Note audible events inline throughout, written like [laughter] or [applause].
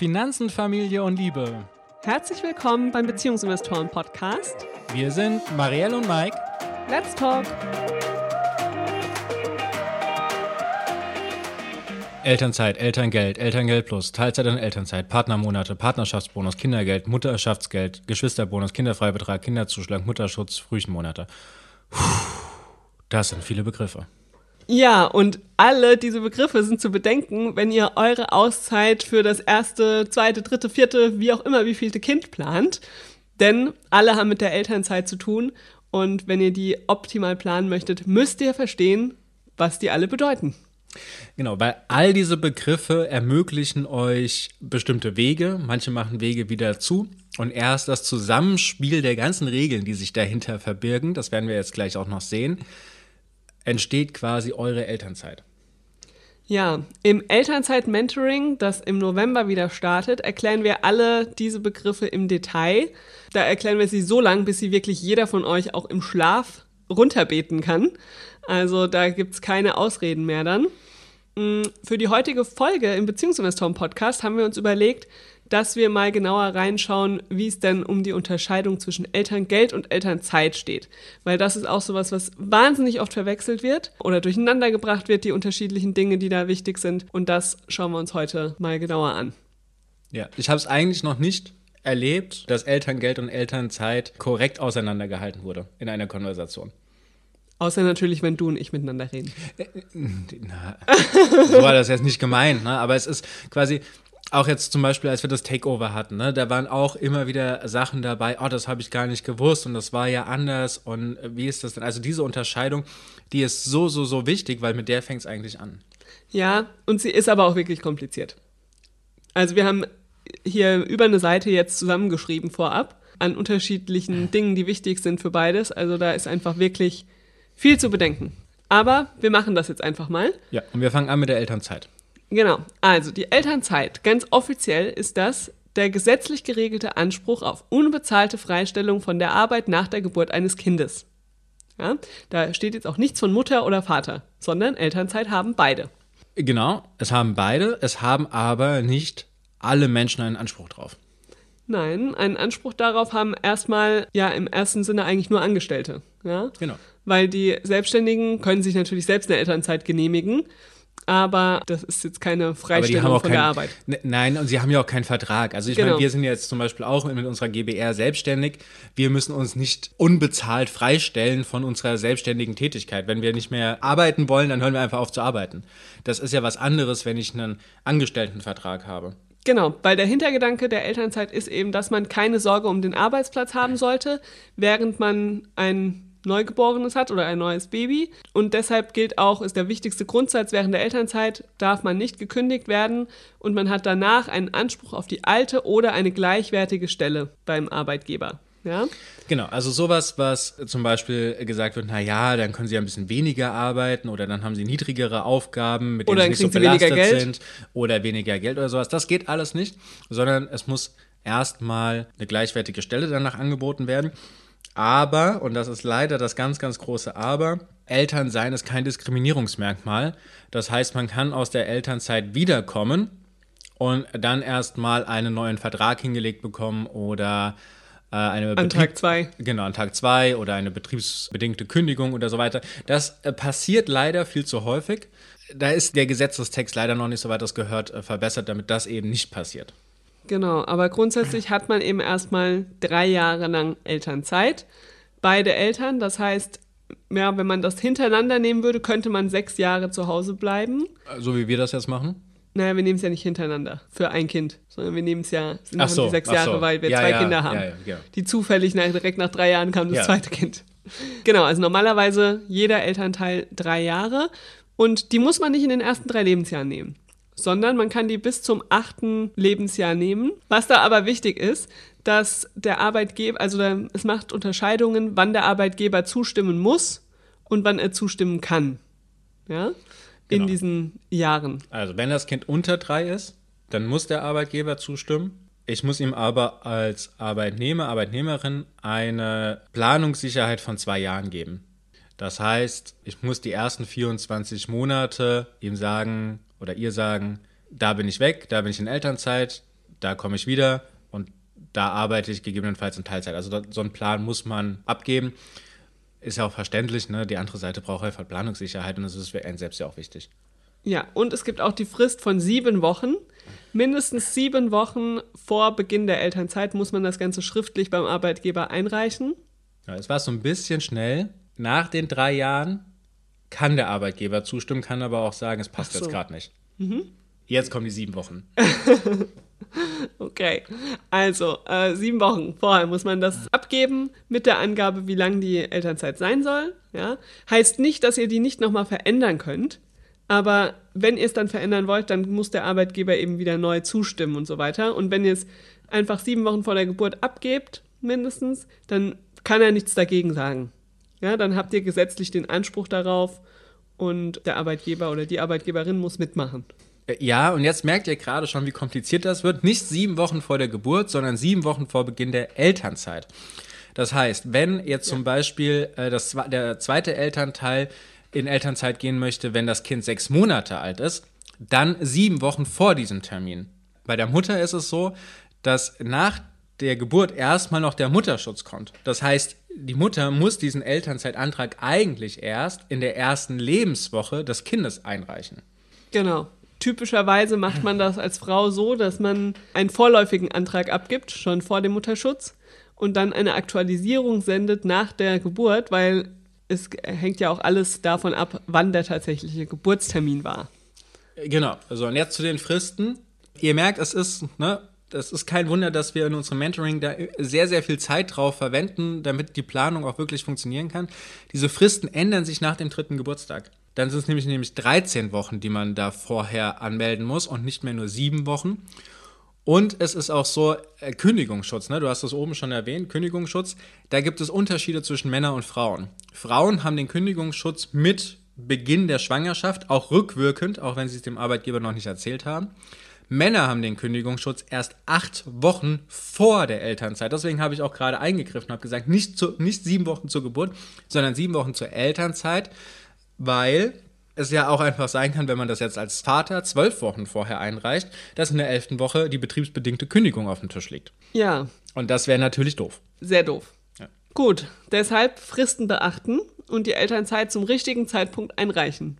Finanzen, Familie und Liebe. Herzlich willkommen beim Beziehungsinvestoren Podcast. Wir sind Marielle und Mike. Let's talk. Elternzeit, Elterngeld, Elterngeld plus, Teilzeit und Elternzeit, Partnermonate, Partnerschaftsbonus, Kindergeld, Mutterschaftsgeld, Geschwisterbonus, Kinderfreibetrag, Kinderzuschlag, Mutterschutz, Frühchenmonate. Puh, das sind viele Begriffe. Ja, und alle diese Begriffe sind zu bedenken, wenn ihr eure Auszeit für das erste, zweite, dritte, vierte, wie auch immer, wie vielte Kind plant. Denn alle haben mit der Elternzeit zu tun. Und wenn ihr die optimal planen möchtet, müsst ihr verstehen, was die alle bedeuten. Genau, weil all diese Begriffe ermöglichen euch bestimmte Wege, manche machen Wege wieder zu und erst das Zusammenspiel der ganzen Regeln, die sich dahinter verbirgen, das werden wir jetzt gleich auch noch sehen, entsteht quasi eure Elternzeit. Ja, im Elternzeit-Mentoring, das im November wieder startet, erklären wir alle diese Begriffe im Detail. Da erklären wir sie so lang, bis sie wirklich jeder von euch auch im Schlaf runterbeten kann. Also da gibt es keine Ausreden mehr dann. Mm, für die heutige Folge im Beziehungsinvestoren-Podcast haben wir uns überlegt, dass wir mal genauer reinschauen, wie es denn um die Unterscheidung zwischen Elterngeld und Elternzeit steht. Weil das ist auch sowas, was wahnsinnig oft verwechselt wird oder durcheinander gebracht wird, die unterschiedlichen Dinge, die da wichtig sind. Und das schauen wir uns heute mal genauer an. Ja, ich habe es eigentlich noch nicht erlebt, dass Elterngeld und Elternzeit korrekt auseinandergehalten wurde in einer Konversation. Außer natürlich, wenn du und ich miteinander reden. Na, so war das jetzt nicht gemeint, ne? aber es ist quasi, auch jetzt zum Beispiel, als wir das Takeover hatten, ne, da waren auch immer wieder Sachen dabei, oh, das habe ich gar nicht gewusst und das war ja anders und wie ist das denn? Also diese Unterscheidung, die ist so, so, so wichtig, weil mit der fängt es eigentlich an. Ja, und sie ist aber auch wirklich kompliziert. Also wir haben hier über eine Seite jetzt zusammengeschrieben vorab an unterschiedlichen Dingen, die wichtig sind für beides. Also da ist einfach wirklich viel zu bedenken. Aber wir machen das jetzt einfach mal. Ja, und wir fangen an mit der Elternzeit. Genau. Also die Elternzeit, ganz offiziell ist das der gesetzlich geregelte Anspruch auf unbezahlte Freistellung von der Arbeit nach der Geburt eines Kindes. Ja, da steht jetzt auch nichts von Mutter oder Vater, sondern Elternzeit haben beide. Genau, es haben beide, es haben aber nicht alle Menschen einen Anspruch drauf. Nein, einen Anspruch darauf haben erstmal ja im ersten Sinne eigentlich nur Angestellte. Ja? Genau. Weil die Selbstständigen können sich natürlich selbst eine Elternzeit genehmigen aber das ist jetzt keine Freistellung von kein, der Arbeit. Ne, nein, und sie haben ja auch keinen Vertrag. Also ich genau. meine, wir sind jetzt zum Beispiel auch mit unserer GBR selbstständig. Wir müssen uns nicht unbezahlt freistellen von unserer selbstständigen Tätigkeit. Wenn wir nicht mehr arbeiten wollen, dann hören wir einfach auf zu arbeiten. Das ist ja was anderes, wenn ich einen Angestelltenvertrag habe. Genau, weil der Hintergedanke der Elternzeit ist eben, dass man keine Sorge um den Arbeitsplatz haben sollte, während man ein Neugeborenes hat oder ein neues Baby. Und deshalb gilt auch, ist der wichtigste Grundsatz, während der Elternzeit darf man nicht gekündigt werden und man hat danach einen Anspruch auf die alte oder eine gleichwertige Stelle beim Arbeitgeber. Ja? Genau, also sowas, was zum Beispiel gesagt wird, naja, dann können sie ein bisschen weniger arbeiten oder dann haben sie niedrigere Aufgaben, mit denen sie nicht so belastet sind oder weniger Geld oder sowas. Das geht alles nicht, sondern es muss erstmal eine gleichwertige Stelle danach angeboten werden. Aber, und das ist leider das ganz, ganz große Aber, Elternsein ist kein Diskriminierungsmerkmal. Das heißt, man kann aus der Elternzeit wiederkommen und dann erstmal einen neuen Vertrag hingelegt bekommen oder äh, eine an Tag zwei. Genau, an Tag zwei oder eine betriebsbedingte Kündigung oder so weiter. Das äh, passiert leider viel zu häufig. Da ist der Gesetzestext leider noch nicht, soweit das gehört, äh, verbessert, damit das eben nicht passiert. Genau, aber grundsätzlich hat man eben erstmal drei Jahre lang Elternzeit. Beide Eltern, das heißt, ja, wenn man das hintereinander nehmen würde, könnte man sechs Jahre zu Hause bleiben. So wie wir das jetzt machen? Naja, wir nehmen es ja nicht hintereinander für ein Kind, sondern wir nehmen es ja sind so, die sechs Jahre, so. weil wir ja, zwei ja, Kinder haben, ja, die zufällig nach, direkt nach drei Jahren kam das zweite Kind. Genau, also normalerweise jeder Elternteil drei Jahre und die muss man nicht in den ersten drei Lebensjahren nehmen sondern man kann die bis zum achten Lebensjahr nehmen. Was da aber wichtig ist, dass der Arbeitgeber, also es macht Unterscheidungen, wann der Arbeitgeber zustimmen muss und wann er zustimmen kann. Ja? In genau. diesen Jahren. Also wenn das Kind unter drei ist, dann muss der Arbeitgeber zustimmen. Ich muss ihm aber als Arbeitnehmer, Arbeitnehmerin eine Planungssicherheit von zwei Jahren geben. Das heißt, ich muss die ersten 24 Monate ihm sagen, oder ihr sagen, da bin ich weg, da bin ich in Elternzeit, da komme ich wieder und da arbeite ich gegebenenfalls in Teilzeit. Also so einen Plan muss man abgeben. Ist ja auch verständlich, ne? Die andere Seite braucht einfach Planungssicherheit und das ist für einen selbst ja auch wichtig. Ja, und es gibt auch die Frist von sieben Wochen. Mindestens sieben Wochen vor Beginn der Elternzeit muss man das Ganze schriftlich beim Arbeitgeber einreichen. Ja, es war so ein bisschen schnell. Nach den drei Jahren kann der Arbeitgeber zustimmen, kann aber auch sagen, es passt so. jetzt gerade nicht. Mhm. Jetzt kommen die sieben Wochen. [laughs] okay, also äh, sieben Wochen vorher muss man das abgeben mit der Angabe, wie lang die Elternzeit sein soll. Ja? Heißt nicht, dass ihr die nicht nochmal verändern könnt. Aber wenn ihr es dann verändern wollt, dann muss der Arbeitgeber eben wieder neu zustimmen und so weiter. Und wenn ihr es einfach sieben Wochen vor der Geburt abgebt, mindestens, dann kann er nichts dagegen sagen. Ja, dann habt ihr gesetzlich den Anspruch darauf und der Arbeitgeber oder die Arbeitgeberin muss mitmachen. Äh, ja, und jetzt merkt ihr gerade schon, wie kompliziert das wird. Nicht sieben Wochen vor der Geburt, sondern sieben Wochen vor Beginn der Elternzeit. Das heißt, wenn jetzt zum ja. Beispiel äh, das, der zweite Elternteil in Elternzeit gehen möchte, wenn das Kind sechs Monate alt ist, dann sieben Wochen vor diesem Termin. Bei der Mutter ist es so, dass nach der Geburt erstmal noch der Mutterschutz kommt. Das heißt, die Mutter muss diesen Elternzeitantrag eigentlich erst in der ersten Lebenswoche des Kindes einreichen. Genau. Typischerweise macht man das als Frau so, dass man einen vorläufigen Antrag abgibt, schon vor dem Mutterschutz, und dann eine Aktualisierung sendet nach der Geburt, weil es hängt ja auch alles davon ab, wann der tatsächliche Geburtstermin war. Genau. Also und jetzt zu den Fristen. Ihr merkt, es ist, ne, das ist kein Wunder, dass wir in unserem Mentoring da sehr, sehr viel Zeit drauf verwenden, damit die Planung auch wirklich funktionieren kann. Diese Fristen ändern sich nach dem dritten Geburtstag. Dann sind es nämlich, nämlich 13 Wochen, die man da vorher anmelden muss und nicht mehr nur sieben Wochen. Und es ist auch so, äh, Kündigungsschutz, ne? du hast das oben schon erwähnt, Kündigungsschutz, da gibt es Unterschiede zwischen Männern und Frauen. Frauen haben den Kündigungsschutz mit Beginn der Schwangerschaft, auch rückwirkend, auch wenn sie es dem Arbeitgeber noch nicht erzählt haben. Männer haben den Kündigungsschutz erst acht Wochen vor der Elternzeit. Deswegen habe ich auch gerade eingegriffen und habe gesagt, nicht, zu, nicht sieben Wochen zur Geburt, sondern sieben Wochen zur Elternzeit, weil es ja auch einfach sein kann, wenn man das jetzt als Vater zwölf Wochen vorher einreicht, dass in der elften Woche die betriebsbedingte Kündigung auf dem Tisch liegt. Ja. Und das wäre natürlich doof. Sehr doof. Ja. Gut, deshalb Fristen beachten und die Elternzeit zum richtigen Zeitpunkt einreichen.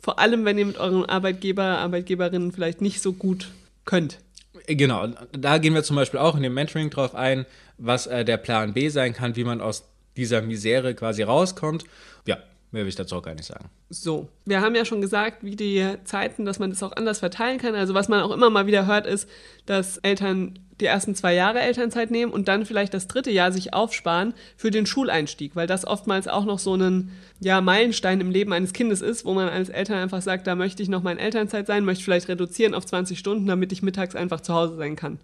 Vor allem, wenn ihr mit euren Arbeitgeber, Arbeitgeberinnen vielleicht nicht so gut könnt. Genau, da gehen wir zum Beispiel auch in dem Mentoring drauf ein, was äh, der Plan B sein kann, wie man aus dieser Misere quasi rauskommt. Ja, Mehr will ich dazu auch gar nicht sagen. So, wir haben ja schon gesagt, wie die Zeiten, dass man das auch anders verteilen kann. Also was man auch immer mal wieder hört, ist, dass Eltern die ersten zwei Jahre Elternzeit nehmen und dann vielleicht das dritte Jahr sich aufsparen für den Schuleinstieg, weil das oftmals auch noch so ein ja, Meilenstein im Leben eines Kindes ist, wo man als Eltern einfach sagt, da möchte ich noch mal in Elternzeit sein, möchte vielleicht reduzieren auf 20 Stunden, damit ich mittags einfach zu Hause sein kann.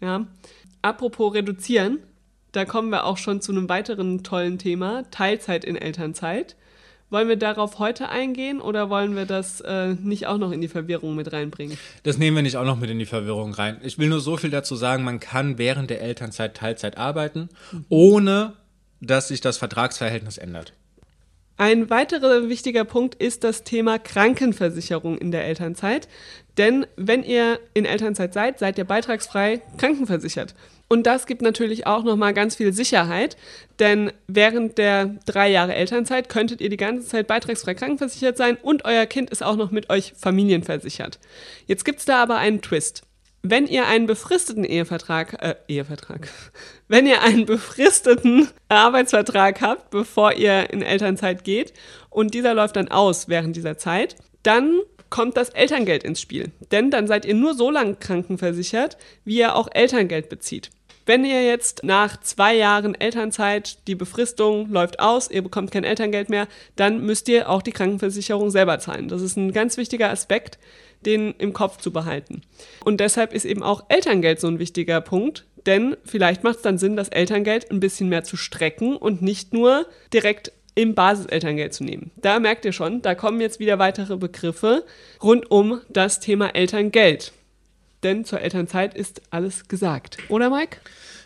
Ja. Apropos reduzieren, da kommen wir auch schon zu einem weiteren tollen Thema, Teilzeit in Elternzeit. Wollen wir darauf heute eingehen oder wollen wir das äh, nicht auch noch in die Verwirrung mit reinbringen? Das nehmen wir nicht auch noch mit in die Verwirrung rein. Ich will nur so viel dazu sagen, man kann während der Elternzeit Teilzeit arbeiten, mhm. ohne dass sich das Vertragsverhältnis ändert. Ein weiterer wichtiger Punkt ist das Thema Krankenversicherung in der Elternzeit. Denn wenn ihr in Elternzeit seid, seid ihr beitragsfrei krankenversichert. Und das gibt natürlich auch nochmal ganz viel Sicherheit, denn während der drei Jahre Elternzeit könntet ihr die ganze Zeit beitragsfrei krankenversichert sein und euer Kind ist auch noch mit euch familienversichert. Jetzt gibt es da aber einen Twist. Wenn ihr einen befristeten Ehevertrag, äh, Ehevertrag, [laughs] wenn ihr einen befristeten Arbeitsvertrag habt, bevor ihr in Elternzeit geht und dieser läuft dann aus während dieser Zeit, dann kommt das Elterngeld ins Spiel. Denn dann seid ihr nur so lange krankenversichert, wie ihr auch Elterngeld bezieht. Wenn ihr jetzt nach zwei Jahren Elternzeit, die Befristung läuft aus, ihr bekommt kein Elterngeld mehr, dann müsst ihr auch die Krankenversicherung selber zahlen. Das ist ein ganz wichtiger Aspekt, den im Kopf zu behalten. Und deshalb ist eben auch Elterngeld so ein wichtiger Punkt, denn vielleicht macht es dann Sinn, das Elterngeld ein bisschen mehr zu strecken und nicht nur direkt im Basiselterngeld zu nehmen. Da merkt ihr schon, da kommen jetzt wieder weitere Begriffe rund um das Thema Elterngeld denn zur Elternzeit ist alles gesagt. Oder Mike?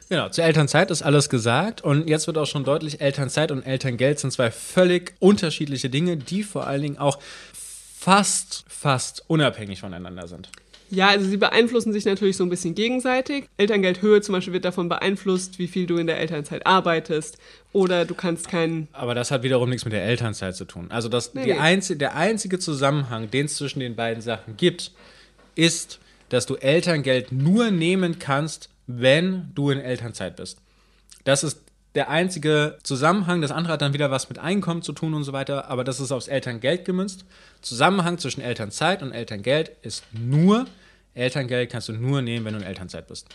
Genau, zur Elternzeit ist alles gesagt und jetzt wird auch schon deutlich, Elternzeit und Elterngeld sind zwei völlig unterschiedliche Dinge, die vor allen Dingen auch fast, fast unabhängig voneinander sind. Ja, also sie beeinflussen sich natürlich so ein bisschen gegenseitig. Elterngeldhöhe zum Beispiel wird davon beeinflusst, wie viel du in der Elternzeit arbeitest. Oder du kannst keinen. Aber das hat wiederum nichts mit der Elternzeit zu tun. Also das, nee, nee. Einzige, der einzige Zusammenhang, den es zwischen den beiden Sachen gibt, ist, dass du Elterngeld nur nehmen kannst, wenn du in Elternzeit bist. Das ist der einzige Zusammenhang. Das andere hat dann wieder was mit Einkommen zu tun und so weiter, aber das ist aufs Elterngeld gemünzt. Zusammenhang zwischen Elternzeit und Elterngeld ist nur, Elterngeld kannst du nur nehmen, wenn du in Elternzeit bist.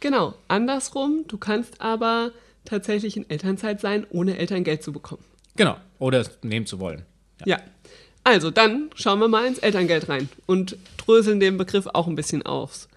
Genau, andersrum, du kannst aber tatsächlich in Elternzeit sein, ohne Elterngeld zu bekommen. Genau, oder es nehmen zu wollen. Ja. ja. Also, dann schauen wir mal ins Elterngeld rein und dröseln den Begriff auch ein bisschen auf.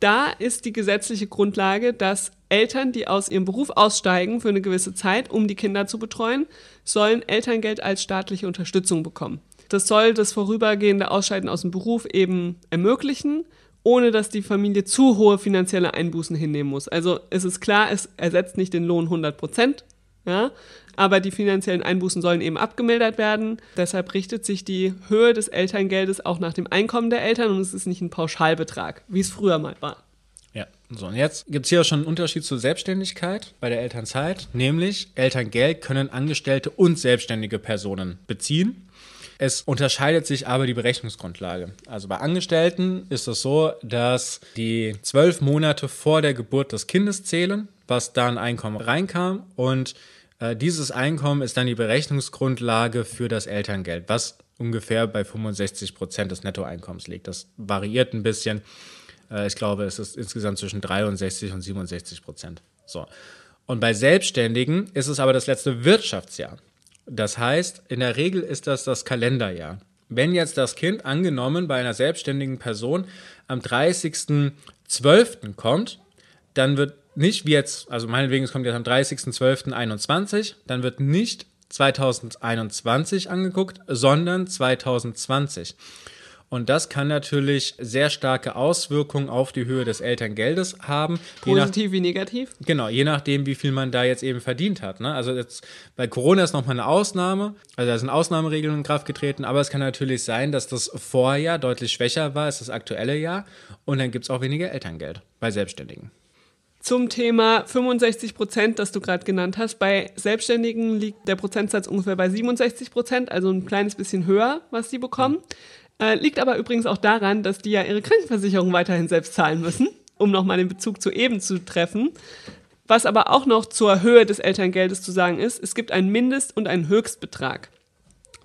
Da ist die gesetzliche Grundlage, dass Eltern, die aus ihrem Beruf aussteigen für eine gewisse Zeit, um die Kinder zu betreuen, sollen Elterngeld als staatliche Unterstützung bekommen. Das soll das vorübergehende Ausscheiden aus dem Beruf eben ermöglichen, ohne dass die Familie zu hohe finanzielle Einbußen hinnehmen muss. Also es ist klar, es ersetzt nicht den Lohn 100 Prozent, ja, aber die finanziellen Einbußen sollen eben abgemildert werden. Deshalb richtet sich die Höhe des Elterngeldes auch nach dem Einkommen der Eltern und es ist nicht ein Pauschalbetrag, wie es früher mal war. Ja, so und jetzt gibt es hier auch schon einen Unterschied zur Selbstständigkeit bei der Elternzeit, nämlich Elterngeld können Angestellte und selbstständige Personen beziehen. Es unterscheidet sich aber die Berechnungsgrundlage. Also bei Angestellten ist es so, dass die zwölf Monate vor der Geburt des Kindes zählen, was da an Einkommen reinkam und äh, dieses Einkommen ist dann die Berechnungsgrundlage für das Elterngeld, was ungefähr bei 65 Prozent des Nettoeinkommens liegt. Das variiert ein bisschen. Äh, ich glaube, es ist insgesamt zwischen 63 und 67 Prozent. So. Und bei Selbstständigen ist es aber das letzte Wirtschaftsjahr. Das heißt, in der Regel ist das das Kalenderjahr. Wenn jetzt das Kind angenommen bei einer selbstständigen Person am 30.12. kommt, dann wird nicht wie jetzt, also meinetwegen, es kommt jetzt am 30.12.21, dann wird nicht 2021 angeguckt, sondern 2020. Und das kann natürlich sehr starke Auswirkungen auf die Höhe des Elterngeldes haben. Positiv nach, wie negativ? Genau, je nachdem, wie viel man da jetzt eben verdient hat. Ne? Also jetzt bei Corona ist nochmal eine Ausnahme, also da sind Ausnahmeregelungen in Kraft getreten, aber es kann natürlich sein, dass das Vorjahr deutlich schwächer war als das aktuelle Jahr und dann gibt es auch weniger Elterngeld bei Selbstständigen. Zum Thema 65 Prozent, das du gerade genannt hast. Bei Selbstständigen liegt der Prozentsatz ungefähr bei 67 Prozent, also ein kleines bisschen höher, was die bekommen. Äh, liegt aber übrigens auch daran, dass die ja ihre Krankenversicherung weiterhin selbst zahlen müssen, um nochmal den Bezug zu eben zu treffen. Was aber auch noch zur Höhe des Elterngeldes zu sagen ist, es gibt einen Mindest- und einen Höchstbetrag.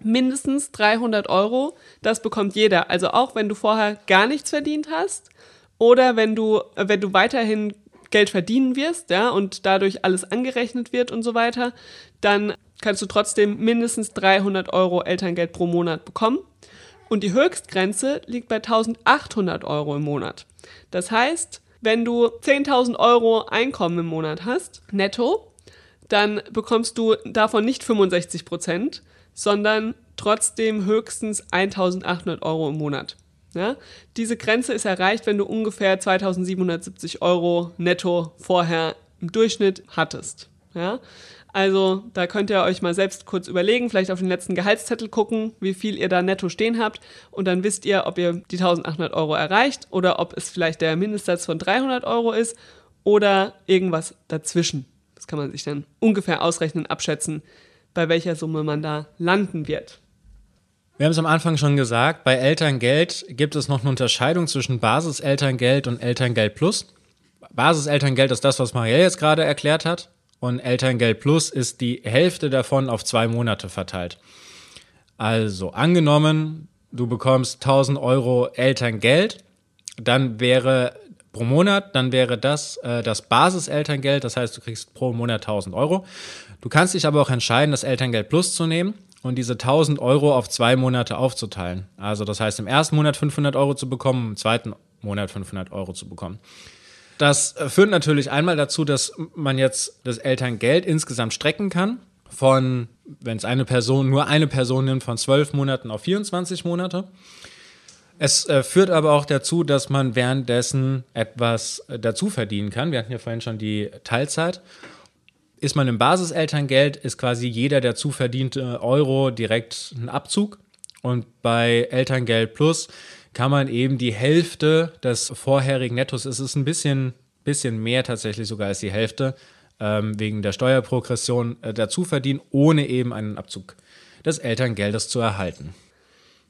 Mindestens 300 Euro, das bekommt jeder. Also auch wenn du vorher gar nichts verdient hast oder wenn du, wenn du weiterhin Geld verdienen wirst, ja, und dadurch alles angerechnet wird und so weiter, dann kannst du trotzdem mindestens 300 Euro Elterngeld pro Monat bekommen. Und die Höchstgrenze liegt bei 1800 Euro im Monat. Das heißt, wenn du 10.000 Euro Einkommen im Monat hast, netto, dann bekommst du davon nicht 65 Prozent, sondern trotzdem höchstens 1.800 Euro im Monat. Ja? Diese Grenze ist erreicht, wenn du ungefähr 2770 Euro netto vorher im Durchschnitt hattest. Ja? Also da könnt ihr euch mal selbst kurz überlegen, vielleicht auf den letzten Gehaltszettel gucken, wie viel ihr da netto stehen habt und dann wisst ihr, ob ihr die 1800 Euro erreicht oder ob es vielleicht der Mindestsatz von 300 Euro ist oder irgendwas dazwischen. Das kann man sich dann ungefähr ausrechnen, abschätzen, bei welcher Summe man da landen wird. Wir haben es am Anfang schon gesagt, bei Elterngeld gibt es noch eine Unterscheidung zwischen Basiselterngeld und Elterngeld Plus. Basiselterngeld ist das, was Marielle jetzt gerade erklärt hat. Und Elterngeld Plus ist die Hälfte davon auf zwei Monate verteilt. Also angenommen, du bekommst 1000 Euro Elterngeld, dann wäre pro Monat, dann wäre das äh, das Basiselterngeld, das heißt, du kriegst pro Monat 1000 Euro. Du kannst dich aber auch entscheiden, das Elterngeld Plus zu nehmen und diese 1000 Euro auf zwei Monate aufzuteilen. Also das heißt, im ersten Monat 500 Euro zu bekommen, im zweiten Monat 500 Euro zu bekommen. Das äh, führt natürlich einmal dazu, dass man jetzt das Elterngeld insgesamt strecken kann. Von, wenn es eine Person, nur eine Person nimmt, von 12 Monaten auf 24 Monate. Es äh, führt aber auch dazu, dass man währenddessen etwas äh, dazu verdienen kann. Wir hatten ja vorhin schon die Teilzeit ist man im Basiselterngeld, ist quasi jeder der zuverdiente Euro direkt ein Abzug. Und bei Elterngeld Plus kann man eben die Hälfte des vorherigen Nettos, es ist ein bisschen, bisschen mehr tatsächlich sogar als die Hälfte, ähm, wegen der Steuerprogression äh, dazu verdienen, ohne eben einen Abzug des Elterngeldes zu erhalten.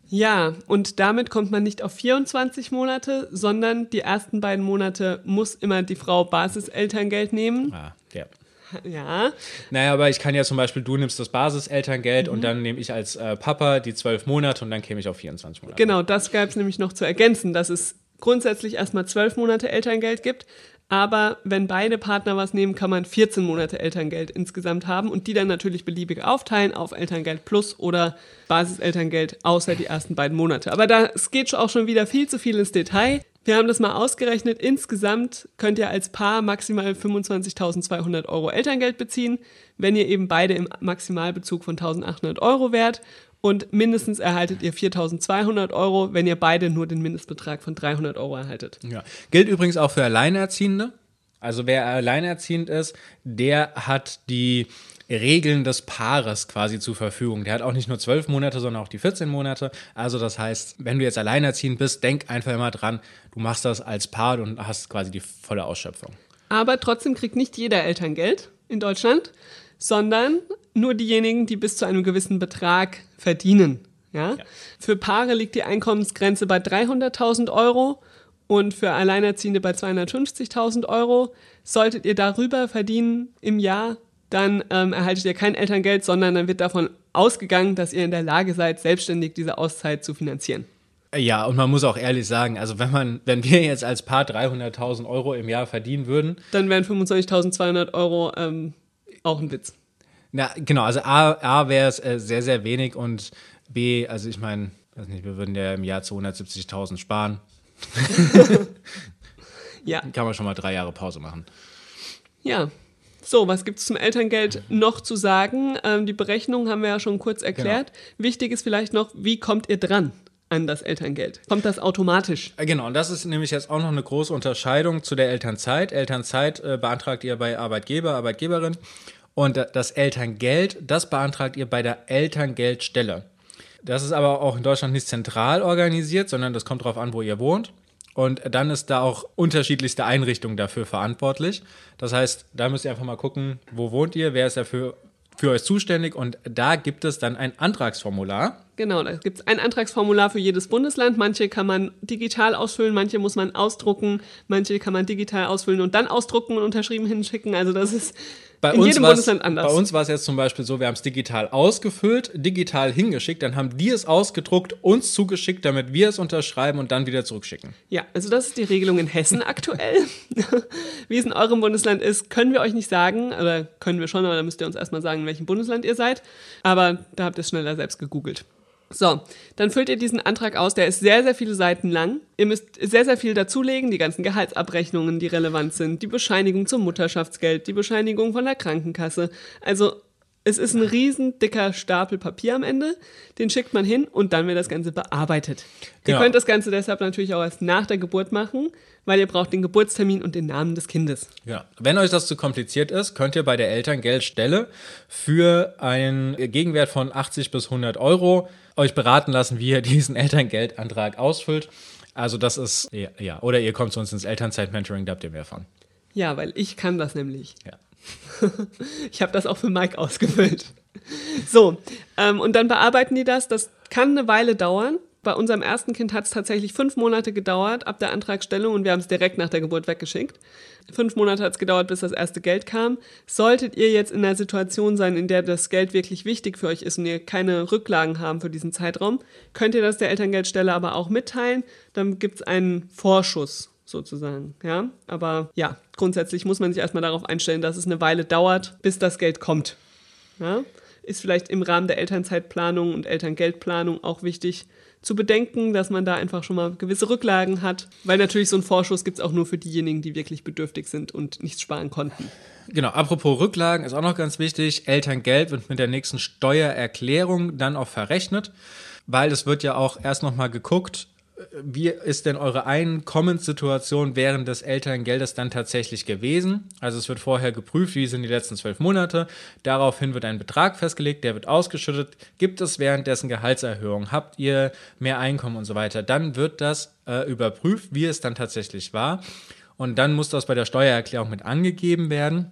Ja, und damit kommt man nicht auf 24 Monate, sondern die ersten beiden Monate muss immer die Frau Basiselterngeld nehmen. Ah, ja. [laughs] Ja. Naja, aber ich kann ja zum Beispiel, du nimmst das Basiselterngeld mhm. und dann nehme ich als äh, Papa die zwölf Monate und dann käme ich auf 24 Monate. Genau, das gab es nämlich noch zu ergänzen, dass es grundsätzlich erstmal zwölf Monate Elterngeld gibt, aber wenn beide Partner was nehmen, kann man 14 Monate Elterngeld insgesamt haben und die dann natürlich beliebig aufteilen auf Elterngeld plus oder Basiselterngeld außer die ersten beiden Monate. Aber das geht auch schon wieder viel zu viel ins Detail. Wir haben das mal ausgerechnet. Insgesamt könnt ihr als Paar maximal 25.200 Euro Elterngeld beziehen, wenn ihr eben beide im Maximalbezug von 1.800 Euro wärt und mindestens erhaltet ihr 4.200 Euro, wenn ihr beide nur den Mindestbetrag von 300 Euro erhaltet. Ja. Gilt übrigens auch für Alleinerziehende. Also wer alleinerziehend ist, der hat die Regeln des Paares quasi zur Verfügung. Der hat auch nicht nur zwölf Monate, sondern auch die 14 Monate. Also das heißt, wenn du jetzt alleinerziehend bist, denk einfach immer dran, du machst das als Paar und hast quasi die volle Ausschöpfung. Aber trotzdem kriegt nicht jeder Elterngeld in Deutschland, sondern nur diejenigen, die bis zu einem gewissen Betrag verdienen. Ja? ja. Für Paare liegt die Einkommensgrenze bei 300.000 Euro und für Alleinerziehende bei 250.000 Euro. Solltet ihr darüber verdienen im Jahr, dann ähm, erhaltet ihr kein Elterngeld, sondern dann wird davon ausgegangen, dass ihr in der Lage seid, selbstständig diese Auszeit zu finanzieren. Ja, und man muss auch ehrlich sagen, also wenn man, wenn wir jetzt als Paar 300.000 Euro im Jahr verdienen würden, dann wären 25.200 Euro ähm, auch ein Witz. Na, genau, also A, A wäre es äh, sehr, sehr wenig und B, also ich meine, weiß nicht, wir würden ja im Jahr 270.000 sparen. [laughs] ja. Kann man schon mal drei Jahre Pause machen. Ja. So, was gibt es zum Elterngeld noch zu sagen? Ähm, die Berechnung haben wir ja schon kurz erklärt. Genau. Wichtig ist vielleicht noch, wie kommt ihr dran? an das Elterngeld? Kommt das automatisch? Äh, genau, und das ist nämlich jetzt auch noch eine große Unterscheidung zu der Elternzeit. Elternzeit äh, beantragt ihr bei Arbeitgeber, Arbeitgeberin und das Elterngeld, das beantragt ihr bei der Elterngeldstelle. Das ist aber auch in Deutschland nicht zentral organisiert, sondern das kommt darauf an, wo ihr wohnt. Und dann ist da auch unterschiedlichste Einrichtungen dafür verantwortlich. Das heißt, da müsst ihr einfach mal gucken, wo wohnt ihr, wer ist dafür für euch zuständig und da gibt es dann ein Antragsformular. Genau, da gibt es ein Antragsformular für jedes Bundesland. Manche kann man digital ausfüllen, manche muss man ausdrucken, manche kann man digital ausfüllen und dann ausdrucken und unterschrieben hinschicken. Also das ist bei in jedem Bundesland anders. Bei uns war es jetzt zum Beispiel so, wir haben es digital ausgefüllt, digital hingeschickt, dann haben die es ausgedruckt, uns zugeschickt, damit wir es unterschreiben und dann wieder zurückschicken. Ja, also das ist die Regelung in Hessen aktuell. [laughs] Wie es in eurem Bundesland ist, können wir euch nicht sagen, oder können wir schon, aber da müsst ihr uns erstmal sagen, in welchem Bundesland ihr seid. Aber da habt ihr es schneller selbst gegoogelt. So, dann füllt ihr diesen Antrag aus. Der ist sehr, sehr viele Seiten lang. Ihr müsst sehr, sehr viel dazulegen. Die ganzen Gehaltsabrechnungen, die relevant sind. Die Bescheinigung zum Mutterschaftsgeld. Die Bescheinigung von der Krankenkasse. Also, es ist ein riesen dicker Stapel Papier am Ende. Den schickt man hin und dann wird das Ganze bearbeitet. Genau. Ihr könnt das Ganze deshalb natürlich auch erst nach der Geburt machen, weil ihr braucht den Geburtstermin und den Namen des Kindes. Ja, wenn euch das zu kompliziert ist, könnt ihr bei der Elterngeldstelle für einen Gegenwert von 80 bis 100 Euro euch beraten lassen, wie ihr [laughs] diesen Elterngeldantrag ausfüllt. Also das ist, ja, ja. oder ihr kommt zu uns ins Elternzeit-Mentoring, da habt ihr mehr von. Ja, weil ich kann das nämlich. Ja. [laughs] ich habe das auch für Mike ausgefüllt. So, ähm, und dann bearbeiten die das. Das kann eine Weile dauern. Bei unserem ersten Kind hat es tatsächlich fünf Monate gedauert ab der Antragstellung und wir haben es direkt nach der Geburt weggeschickt. Fünf Monate hat es gedauert, bis das erste Geld kam. Solltet ihr jetzt in einer Situation sein, in der das Geld wirklich wichtig für euch ist und ihr keine Rücklagen haben für diesen Zeitraum, könnt ihr das der Elterngeldstelle aber auch mitteilen. Dann gibt es einen Vorschuss sozusagen. Ja, aber ja, grundsätzlich muss man sich erstmal darauf einstellen, dass es eine Weile dauert, bis das Geld kommt. Ja, ist vielleicht im Rahmen der Elternzeitplanung und Elterngeldplanung auch wichtig, zu bedenken, dass man da einfach schon mal gewisse Rücklagen hat, weil natürlich so ein Vorschuss gibt es auch nur für diejenigen, die wirklich bedürftig sind und nichts sparen konnten. Genau, apropos Rücklagen ist auch noch ganz wichtig. Elterngeld wird mit der nächsten Steuererklärung dann auch verrechnet, weil es wird ja auch erst nochmal geguckt, wie ist denn eure Einkommenssituation während des Elterngeldes dann tatsächlich gewesen? Also es wird vorher geprüft, wie sind die letzten zwölf Monate. Daraufhin wird ein Betrag festgelegt, der wird ausgeschüttet. Gibt es währenddessen Gehaltserhöhungen? Habt ihr mehr Einkommen und so weiter? Dann wird das äh, überprüft, wie es dann tatsächlich war. Und dann muss das bei der Steuererklärung mit angegeben werden.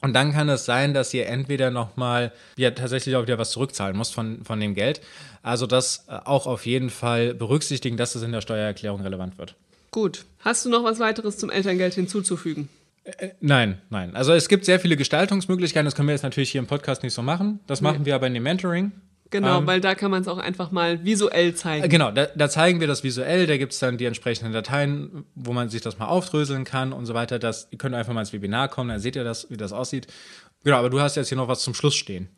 Und dann kann es sein, dass ihr entweder nochmal ja, tatsächlich auch wieder was zurückzahlen müsst von, von dem Geld. Also das äh, auch auf jeden Fall berücksichtigen, dass es in der Steuererklärung relevant wird. Gut. Hast du noch was weiteres zum Elterngeld hinzuzufügen? Äh, äh, nein, nein. Also es gibt sehr viele Gestaltungsmöglichkeiten. Das können wir jetzt natürlich hier im Podcast nicht so machen. Das machen nee. wir aber in dem Mentoring. Genau, ähm, weil da kann man es auch einfach mal visuell zeigen. Äh, genau, da, da zeigen wir das visuell, da gibt es dann die entsprechenden Dateien, wo man sich das mal aufdröseln kann und so weiter. Das, ihr könnt einfach mal ins Webinar kommen, dann seht ihr das, wie das aussieht. Genau, aber du hast jetzt hier noch was zum Schluss stehen.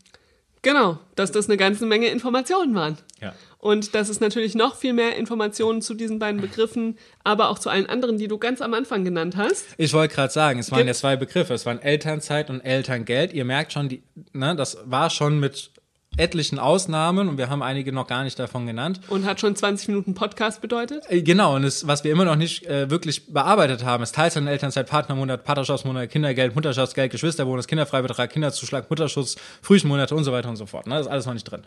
Genau, dass das eine ganze Menge Informationen waren. Ja. Und dass es natürlich noch viel mehr Informationen zu diesen beiden Begriffen, aber auch zu allen anderen, die du ganz am Anfang genannt hast. Ich wollte gerade sagen, es waren ja zwei Begriffe. Es waren Elternzeit und Elterngeld. Ihr merkt schon, die, ne, das war schon mit etlichen Ausnahmen und wir haben einige noch gar nicht davon genannt. Und hat schon 20 Minuten Podcast bedeutet? Äh, genau, und das, was wir immer noch nicht äh, wirklich bearbeitet haben, ist Teilzeit, Elternzeit, Partnermonat, Partnerschaftsmonat, Kindergeld, Mutterschaftsgeld, Geschwisterbonus, Kinderfreibetrag, Kinderzuschlag, Mutterschutz, Frühchenmonate und so weiter und so fort. Ne? Das ist alles noch nicht drin.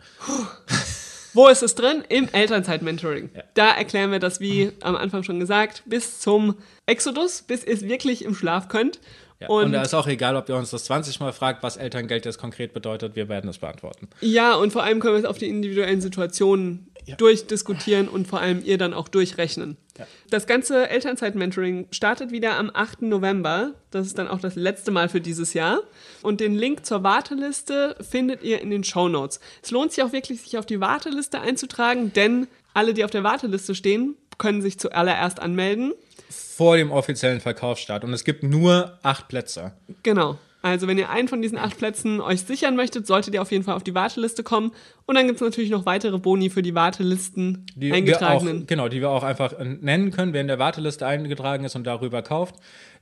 Wo ist es drin? Im Elternzeit-Mentoring. Ja. Da erklären wir das, wie am Anfang schon gesagt, bis zum Exodus, bis ihr es wirklich im Schlaf könnt. Ja, und, und da ist auch egal, ob ihr uns das 20 Mal fragt, was Elterngeld jetzt konkret bedeutet, wir werden es beantworten. Ja, und vor allem können wir es auf die individuellen Situationen ja. durchdiskutieren und vor allem ihr dann auch durchrechnen. Ja. Das ganze Elternzeit-Mentoring startet wieder am 8. November. Das ist dann auch das letzte Mal für dieses Jahr. Und den Link zur Warteliste findet ihr in den Show Notes. Es lohnt sich auch wirklich, sich auf die Warteliste einzutragen, denn alle, die auf der Warteliste stehen, können sich zuallererst anmelden vor dem offiziellen Verkaufsstart. Und es gibt nur acht Plätze. Genau. Also wenn ihr einen von diesen acht Plätzen euch sichern möchtet, solltet ihr auf jeden Fall auf die Warteliste kommen. Und dann gibt es natürlich noch weitere Boni für die Wartelisten die eingetragenen. Auch, genau, die wir auch einfach nennen können, wer in der Warteliste eingetragen ist und darüber kauft.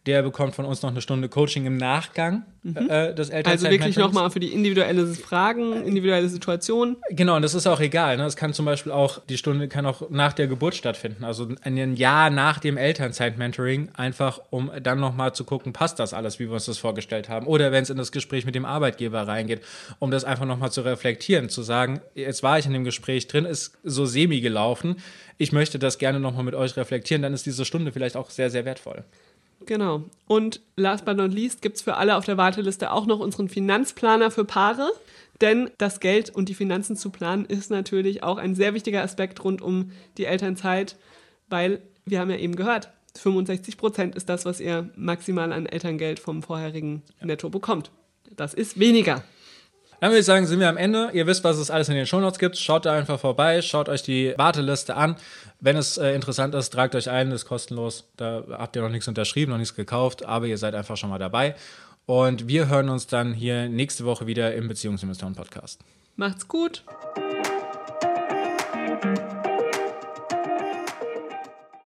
Der bekommt von uns noch eine Stunde Coaching im Nachgang mhm. äh, des Elternzeit Also wirklich nochmal für die individuelle Fragen, individuelle Situation. Genau, und das ist auch egal. Ne? Es kann zum Beispiel auch, die Stunde kann auch nach der Geburt stattfinden. Also ein Jahr nach dem Elternzeit-Mentoring, einfach um dann nochmal zu gucken, passt das alles, wie wir uns das vorgestellt haben. Oder wenn es in das Gespräch mit dem Arbeitgeber reingeht, um das einfach nochmal zu reflektieren, zu sagen, jetzt war ich in dem Gespräch drin, ist so semi gelaufen. Ich möchte das gerne nochmal mit euch reflektieren, dann ist diese Stunde vielleicht auch sehr, sehr wertvoll. Genau. Und last but not least gibt es für alle auf der Warteliste auch noch unseren Finanzplaner für Paare. Denn das Geld und die Finanzen zu planen ist natürlich auch ein sehr wichtiger Aspekt rund um die Elternzeit, weil wir haben ja eben gehört, 65 Prozent ist das, was ihr maximal an Elterngeld vom vorherigen Netto bekommt. Das ist weniger. Dann würde ich sagen, sind wir am Ende. Ihr wisst, was es alles in den Shownotes gibt. Schaut da einfach vorbei, schaut euch die Warteliste an. Wenn es äh, interessant ist, tragt euch ein, ist kostenlos. Da habt ihr noch nichts unterschrieben, noch nichts gekauft, aber ihr seid einfach schon mal dabei. Und wir hören uns dann hier nächste Woche wieder im Beziehungsinvestoren Podcast. Macht's gut.